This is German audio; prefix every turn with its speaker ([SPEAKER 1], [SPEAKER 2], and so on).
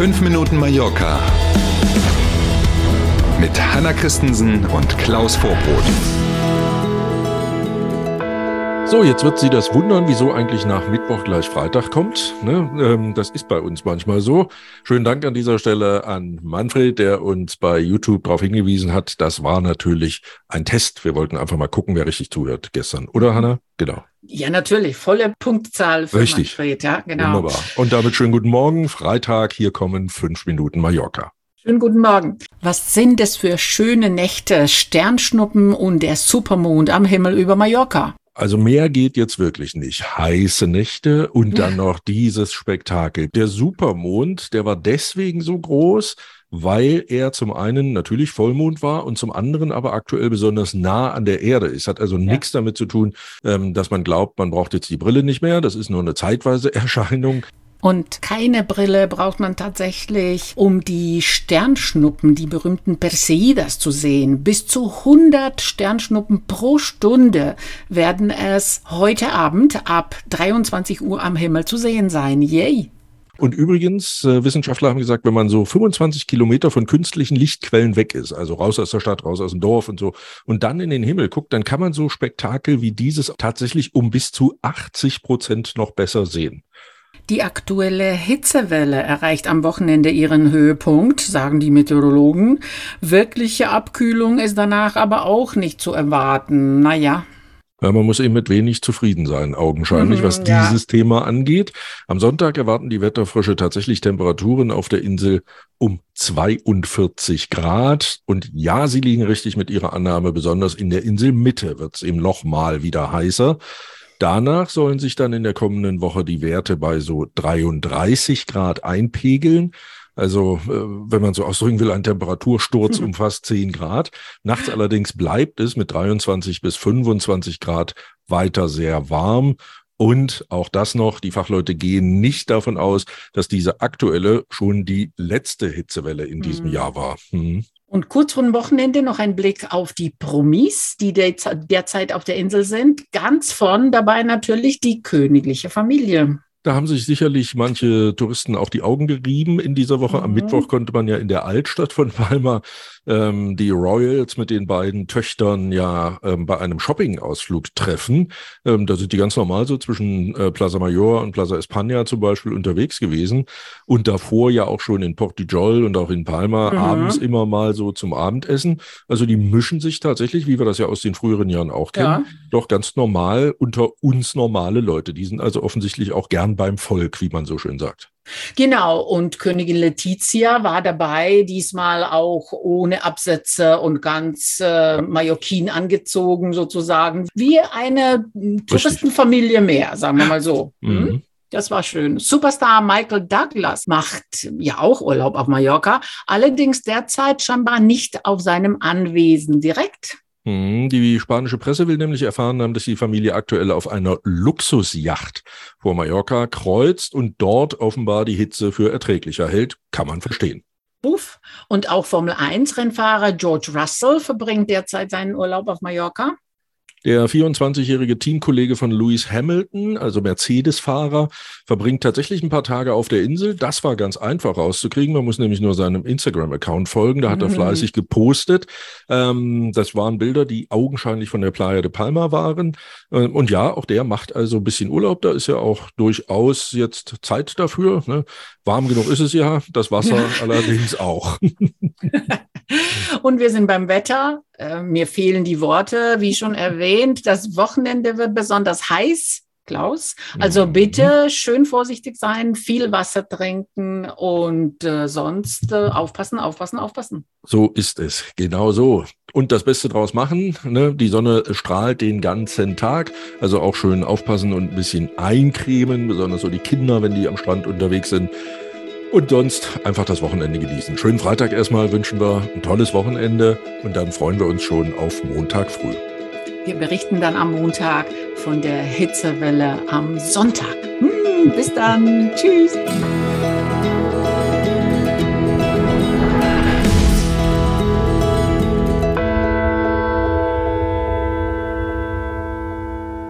[SPEAKER 1] 5 Minuten Mallorca mit Hanna Christensen und Klaus Vorbrot.
[SPEAKER 2] So, jetzt wird sie das wundern, wieso eigentlich nach Mittwoch gleich Freitag kommt. Ne? Ähm, das ist bei uns manchmal so. Schönen Dank an dieser Stelle an Manfred, der uns bei YouTube darauf hingewiesen hat. Das war natürlich ein Test. Wir wollten einfach mal gucken, wer richtig zuhört gestern. Oder, Hanna? Genau.
[SPEAKER 3] Ja, natürlich. Volle Punktzahl für
[SPEAKER 2] Richtig.
[SPEAKER 3] Manfred. Ja, genau.
[SPEAKER 2] Wunderbar. Und damit schönen guten Morgen. Freitag, hier kommen fünf Minuten Mallorca.
[SPEAKER 3] Schönen guten Morgen. Was sind es für schöne Nächte, Sternschnuppen und der Supermond am Himmel über Mallorca?
[SPEAKER 2] Also mehr geht jetzt wirklich nicht. Heiße Nächte und dann noch dieses Spektakel. Der Supermond, der war deswegen so groß, weil er zum einen natürlich Vollmond war und zum anderen aber aktuell besonders nah an der Erde ist. Hat also ja. nichts damit zu tun, ähm, dass man glaubt, man braucht jetzt die Brille nicht mehr. Das ist nur eine zeitweise Erscheinung.
[SPEAKER 3] Und keine Brille braucht man tatsächlich, um die Sternschnuppen, die berühmten Perseidas zu sehen. Bis zu 100 Sternschnuppen pro Stunde werden es heute Abend ab 23 Uhr am Himmel zu sehen sein. Yay!
[SPEAKER 2] Und übrigens, äh, Wissenschaftler haben gesagt, wenn man so 25 Kilometer von künstlichen Lichtquellen weg ist, also raus aus der Stadt, raus aus dem Dorf und so, und dann in den Himmel guckt, dann kann man so Spektakel wie dieses tatsächlich um bis zu 80 Prozent noch besser sehen.
[SPEAKER 3] Die aktuelle Hitzewelle erreicht am Wochenende ihren Höhepunkt, sagen die Meteorologen. Wirkliche Abkühlung ist danach aber auch nicht zu erwarten. Naja,
[SPEAKER 2] ja, man muss eben mit wenig zufrieden sein, augenscheinlich, mhm, was ja. dieses Thema angeht. Am Sonntag erwarten die Wetterfrische tatsächlich Temperaturen auf der Insel um 42 Grad. Und ja, sie liegen richtig mit ihrer Annahme, besonders in der Inselmitte wird es eben noch mal wieder heißer. Danach sollen sich dann in der kommenden Woche die Werte bei so 33 Grad einpegeln. Also, äh, wenn man so ausdrücken will, ein Temperatursturz um fast 10 Grad. Nachts allerdings bleibt es mit 23 bis 25 Grad weiter sehr warm. Und auch das noch, die Fachleute gehen nicht davon aus, dass diese aktuelle schon die letzte Hitzewelle in diesem mhm. Jahr war.
[SPEAKER 3] Mhm. Und kurz vor dem Wochenende noch ein Blick auf die Promis, die derzeit auf der Insel sind. Ganz vorn dabei natürlich die königliche Familie.
[SPEAKER 2] Da haben sich sicherlich manche Touristen auch die Augen gerieben in dieser Woche. Mhm. Am Mittwoch konnte man ja in der Altstadt von Palma ähm, die Royals mit den beiden Töchtern ja ähm, bei einem Shopping-Ausflug treffen. Ähm, da sind die ganz normal so zwischen äh, Plaza Mayor und Plaza España zum Beispiel unterwegs gewesen und davor ja auch schon in Portijol und auch in Palma mhm. abends immer mal so zum Abendessen. Also die mischen sich tatsächlich, wie wir das ja aus den früheren Jahren auch kennen, ja. Doch ganz normal unter uns normale Leute. Die sind also offensichtlich auch gern beim Volk, wie man so schön sagt.
[SPEAKER 3] Genau, und Königin Letizia war dabei, diesmal auch ohne Absätze und ganz äh, Mallorquin angezogen, sozusagen, wie eine Touristenfamilie mehr, sagen wir mal so. Mhm. Hm? Das war schön. Superstar Michael Douglas macht ja auch Urlaub auf Mallorca, allerdings derzeit scheinbar nicht auf seinem Anwesen direkt.
[SPEAKER 2] Hm, die spanische Presse will nämlich erfahren haben, dass die Familie aktuell auf einer Luxusjacht vor Mallorca kreuzt und dort offenbar die Hitze für erträglicher hält. Kann man verstehen.
[SPEAKER 3] Buff. Und auch Formel 1-Rennfahrer George Russell verbringt derzeit seinen Urlaub auf Mallorca.
[SPEAKER 2] Der 24-jährige Teamkollege von Lewis Hamilton, also Mercedes-Fahrer, verbringt tatsächlich ein paar Tage auf der Insel. Das war ganz einfach rauszukriegen. Man muss nämlich nur seinem Instagram-Account folgen. Da hat mhm. er fleißig gepostet. Ähm, das waren Bilder, die augenscheinlich von der Playa de Palma waren. Ähm, und ja, auch der macht also ein bisschen Urlaub. Da ist ja auch durchaus jetzt Zeit dafür. Ne? Warm genug ist es ja, das Wasser allerdings auch.
[SPEAKER 3] und wir sind beim Wetter. Äh, mir fehlen die Worte, wie schon erwähnt. Das Wochenende wird besonders heiß. Klaus. Also mhm. bitte schön vorsichtig sein, viel Wasser trinken und äh, sonst äh, aufpassen, aufpassen, aufpassen.
[SPEAKER 2] So ist es, genau so. Und das Beste draus machen. Ne? Die Sonne strahlt den ganzen Tag. Also auch schön aufpassen und ein bisschen eincremen, besonders so die Kinder, wenn die am Strand unterwegs sind. Und sonst einfach das Wochenende genießen. Schönen Freitag erstmal wünschen wir ein tolles Wochenende und dann freuen wir uns schon auf Montag früh.
[SPEAKER 3] Wir berichten dann am Montag von der Hitzewelle am Sonntag. Hm, bis dann. Tschüss.